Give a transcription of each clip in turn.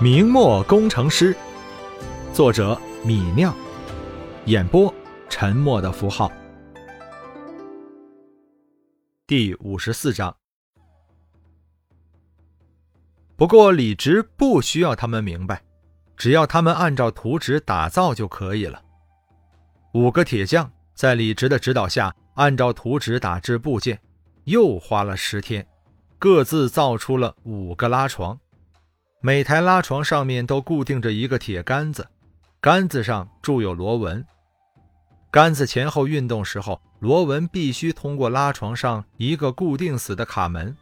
明末工程师，作者米酿，演播沉默的符号。第五十四章。不过李直不需要他们明白，只要他们按照图纸打造就可以了。五个铁匠在李直的指导下，按照图纸打制部件，又花了十天，各自造出了五个拉床。每台拉床上面都固定着一个铁杆子，杆子上铸有螺纹。杆子前后运动时候，螺纹必须通过拉床上一个固定死的卡门。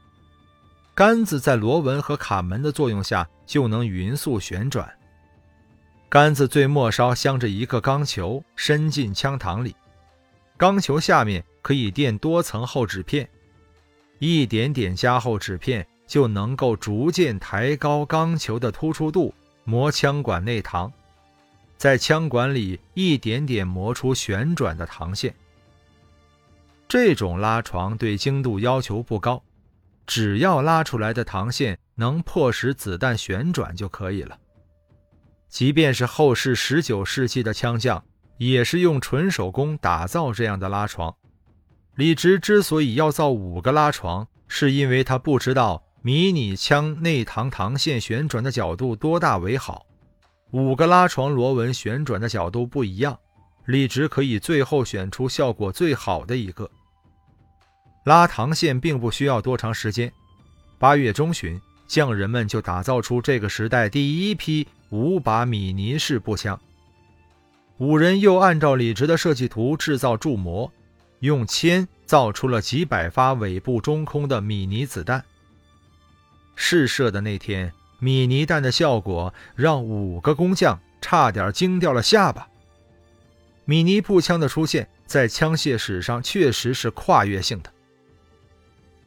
杆子在螺纹和卡门的作用下，就能匀速旋转。杆子最末梢镶着一个钢球，伸进枪膛里。钢球下面可以垫多层厚纸片，一点点加厚纸片。就能够逐渐抬高钢球的突出度，磨枪管内膛，在枪管里一点点磨出旋转的膛线。这种拉床对精度要求不高，只要拉出来的膛线能迫使子弹旋转就可以了。即便是后世十九世纪的枪匠，也是用纯手工打造这样的拉床。李直之所以要造五个拉床，是因为他不知道。迷你枪内膛膛线旋转的角度多大为好？五个拉床螺纹旋转的角度不一样，李直可以最后选出效果最好的一个。拉膛线并不需要多长时间，八月中旬，匠人们就打造出这个时代第一批五把米尼式步枪。五人又按照李直的设计图制造铸模，用铅造出了几百发尾部中空的米尼子弹。试射的那天，米尼弹的效果让五个工匠差点惊掉了下巴。米尼步枪的出现，在枪械史上确实是跨越性的。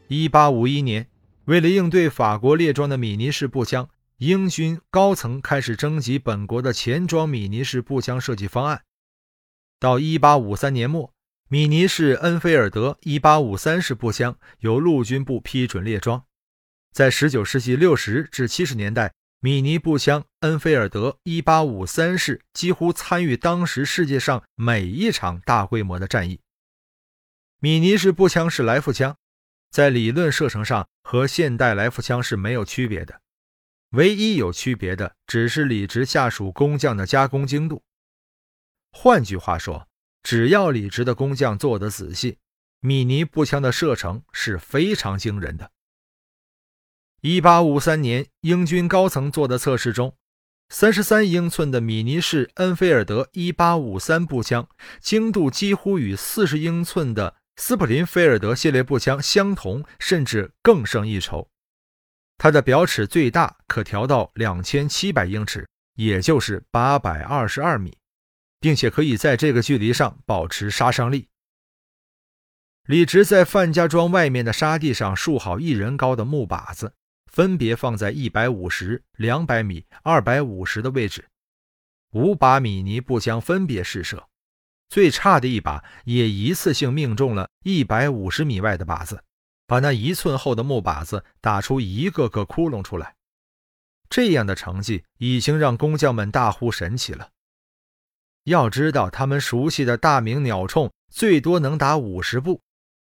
1851年，为了应对法国列装的米尼式步枪，英军高层开始征集本国的前装米尼式步枪设计方案。到1853年末，米尼式恩菲尔德1853式步枪由陆军部批准列装。在19世纪60至70年代，米尼步枪恩菲尔德1853式几乎参与当时世界上每一场大规模的战役。米尼式步枪是来福枪，在理论射程上和现代来福枪是没有区别的，唯一有区别的只是李直下属工匠的加工精度。换句话说，只要李直的工匠做得仔细，米尼步枪的射程是非常惊人的。一八五三年，英军高层做的测试中，三十三英寸的米尼式恩菲尔德一八五三步枪精度几乎与四十英寸的斯普林菲尔德系列步枪相同，甚至更胜一筹。它的表尺最大可调到两千七百英尺，也就是八百二十二米，并且可以在这个距离上保持杀伤力。李直在范家庄外面的沙地上竖好一人高的木靶子。分别放在一百五十、两百米、二百五十的位置，五把米尼步枪分别试射，最差的一把也一次性命中了一百五十米外的靶子，把那一寸厚的木靶子打出一个个窟窿出来。这样的成绩已经让工匠们大呼神奇了。要知道，他们熟悉的大明鸟铳最多能打五十步，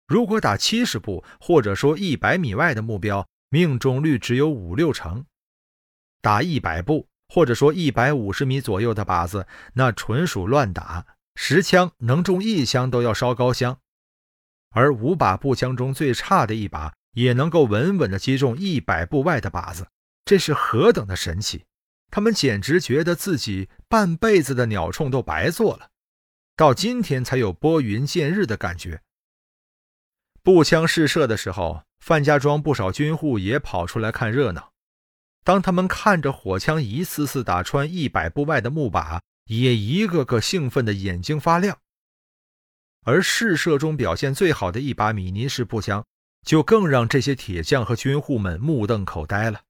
如果打七十步，或者说一百米外的目标。命中率只有五六成，打一百步或者说一百五十米左右的靶子，那纯属乱打，十枪能中一枪都要烧高香。而五把步枪中最差的一把，也能够稳稳地击中一百步外的靶子，这是何等的神奇！他们简直觉得自己半辈子的鸟铳都白做了，到今天才有拨云见日的感觉。步枪试射的时候。范家庄不少军户也跑出来看热闹。当他们看着火枪一次次打穿一百步外的木靶，也一个个兴奋的眼睛发亮。而试射中表现最好的一把米尼式步枪，就更让这些铁匠和军户们目瞪口呆了。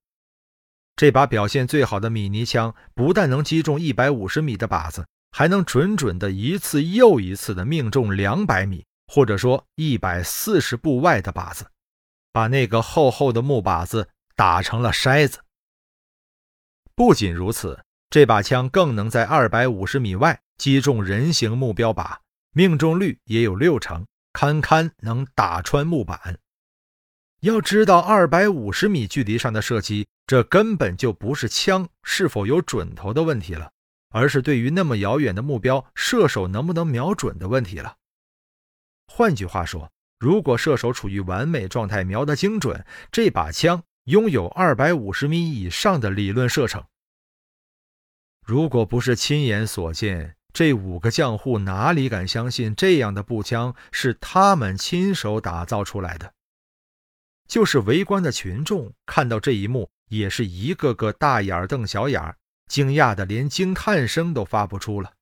这把表现最好的米尼枪，不但能击中一百五十米的靶子，还能准准的一次又一次的命中两百米，或者说一百四十步外的靶子。把那个厚厚的木靶子打成了筛子。不仅如此，这把枪更能在二百五十米外击中人形目标靶，命中率也有六成，堪堪能打穿木板。要知道，二百五十米距离上的射击，这根本就不是枪是否有准头的问题了，而是对于那么遥远的目标，射手能不能瞄准的问题了。换句话说，如果射手处于完美状态，瞄得精准，这把枪拥有二百五十米以上的理论射程。如果不是亲眼所见，这五个将户哪里敢相信这样的步枪是他们亲手打造出来的？就是围观的群众看到这一幕，也是一个个大眼瞪小眼，惊讶的连惊叹声都发不出了。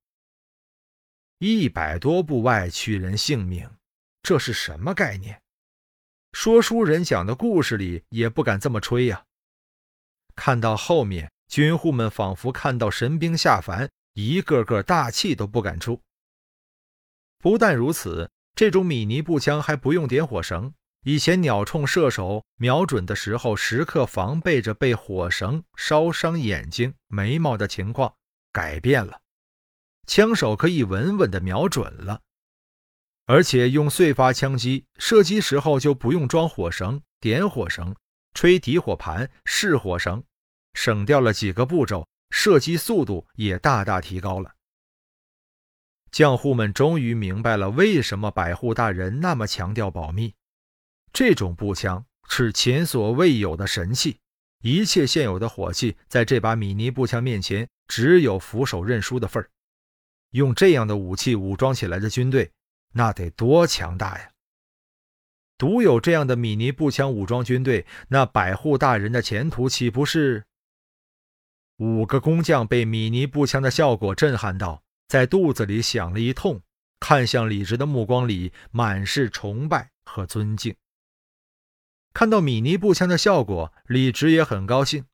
一百多步外取人性命。这是什么概念？说书人讲的故事里也不敢这么吹呀。看到后面，军户们仿佛看到神兵下凡，一个个大气都不敢出。不但如此，这种米尼步枪还不用点火绳。以前鸟铳射手瞄准的时候，时刻防备着被火绳烧伤眼睛、眉毛的情况，改变了。枪手可以稳稳地瞄准了。而且用燧发枪击射击时候就不用装火绳、点火绳、吹底火盘、试火绳，省掉了几个步骤，射击速度也大大提高了。匠户们终于明白了为什么百户大人那么强调保密。这种步枪是前所未有的神器，一切现有的火器在这把米尼步枪面前只有俯首认输的份儿。用这样的武器武装起来的军队。那得多强大呀！独有这样的米尼步枪武装军队，那百户大人的前途岂不是？五个工匠被米尼步枪的效果震撼到，在肚子里响了一通，看向李直的目光里满是崇拜和尊敬。看到米尼步枪的效果，李直也很高兴，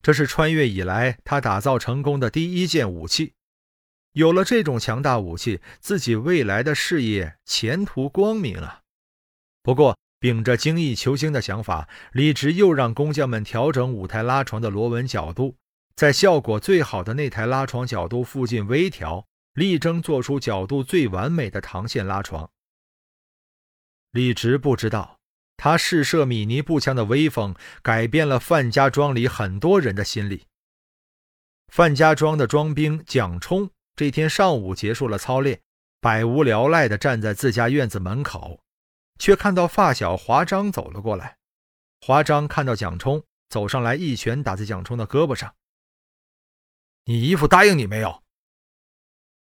这是穿越以来他打造成功的第一件武器。有了这种强大武器，自己未来的事业前途光明啊！不过，秉着精益求精的想法，李直又让工匠们调整五台拉床的螺纹角度，在效果最好的那台拉床角度附近微调，力争做出角度最完美的膛线拉床。李直不知道，他试射米尼步枪的威风，改变了范家庄里很多人的心理。范家庄的庄兵蒋冲。这天上午结束了操练，百无聊赖地站在自家院子门口，却看到发小华章走了过来。华章看到蒋冲走上来，一拳打在蒋冲的胳膊上：“你姨父答应你没有？”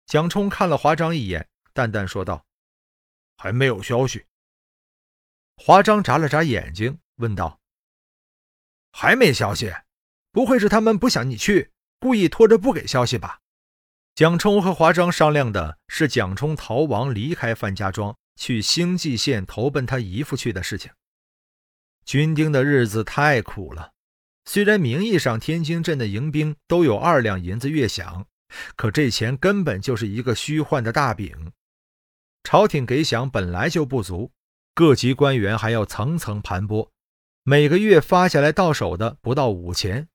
蒋冲看了华章一眼，淡淡说道：“还没有消息。”华章眨了眨眼睛，问道：“还没消息？不会是他们不想你去，故意拖着不给消息吧？”蒋冲和华章商量的是蒋冲逃亡离开范家庄，去兴济县投奔他姨父去的事情。军丁的日子太苦了，虽然名义上天津镇的营兵都有二两银子月饷，可这钱根本就是一个虚幻的大饼。朝廷给饷本来就不足，各级官员还要层层盘剥，每个月发下来到手的不到五钱，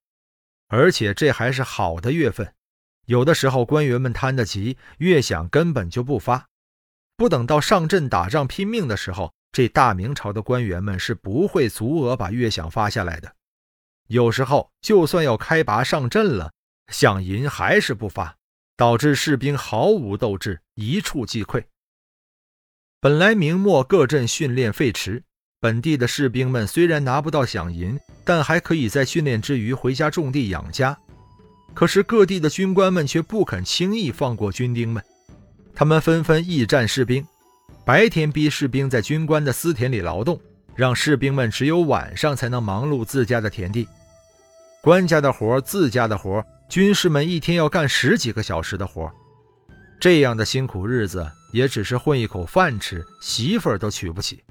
而且这还是好的月份。有的时候，官员们贪得急，月饷根本就不发。不等到上阵打仗拼命的时候，这大明朝的官员们是不会足额把月饷发下来的。有时候，就算要开拔上阵了，饷银还是不发，导致士兵毫无斗志，一触即溃。本来明末各镇训练废弛，本地的士兵们虽然拿不到饷银，但还可以在训练之余回家种地养家。可是各地的军官们却不肯轻易放过军丁们，他们纷纷驿站士兵，白天逼士兵在军官的私田里劳动，让士兵们只有晚上才能忙碌自家的田地。官家的活，自家的活，军士们一天要干十几个小时的活，这样的辛苦日子也只是混一口饭吃，媳妇儿都娶不起。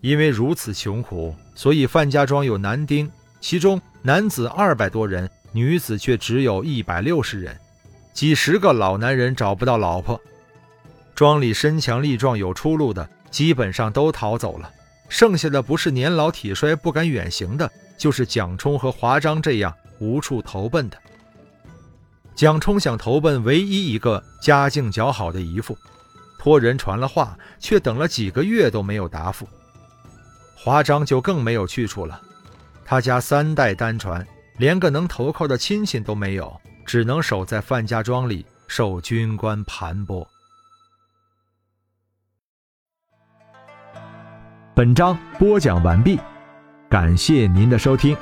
因为如此穷苦，所以范家庄有男丁，其中男子二百多人。女子却只有一百六十人，几十个老男人找不到老婆。庄里身强力壮、有出路的，基本上都逃走了。剩下的不是年老体衰不敢远行的，就是蒋冲和华章这样无处投奔的。蒋冲想投奔唯一一个家境较好的姨父，托人传了话，却等了几个月都没有答复。华章就更没有去处了，他家三代单传，连个能投靠的亲戚都没有，只能守在范家庄里受军官盘剥。本章播讲完毕，感谢您的收听。